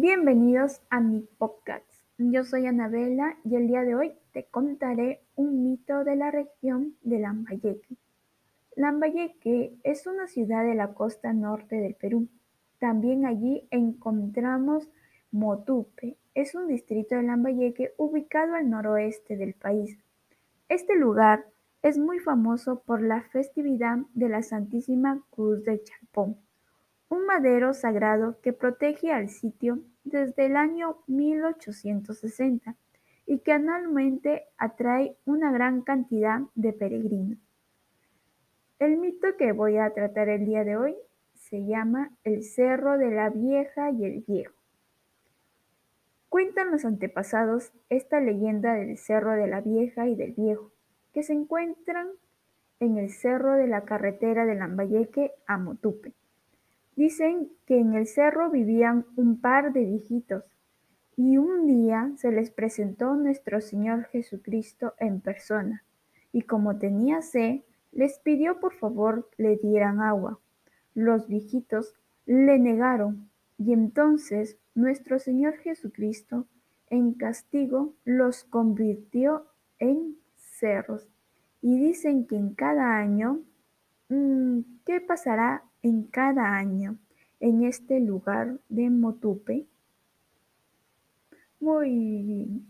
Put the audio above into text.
Bienvenidos a mi podcast. Yo soy Anabela y el día de hoy te contaré un mito de la región de Lambayeque. Lambayeque es una ciudad de la costa norte del Perú. También allí encontramos Motupe. Es un distrito de Lambayeque ubicado al noroeste del país. Este lugar es muy famoso por la festividad de la Santísima Cruz del Charpón un madero sagrado que protege al sitio desde el año 1860 y que anualmente atrae una gran cantidad de peregrinos. El mito que voy a tratar el día de hoy se llama el Cerro de la Vieja y el Viejo. Cuentan los antepasados esta leyenda del Cerro de la Vieja y del Viejo, que se encuentran en el cerro de la carretera de Lambayeque a Motupe. Dicen que en el cerro vivían un par de viejitos, y un día se les presentó nuestro Señor Jesucristo en persona, y como tenía sed, les pidió por favor le dieran agua. Los viejitos le negaron, y entonces nuestro Señor Jesucristo, en castigo, los convirtió en cerros. Y dicen que en cada año, mm, ¿qué pasará en cada año en este lugar de Motupe. Muy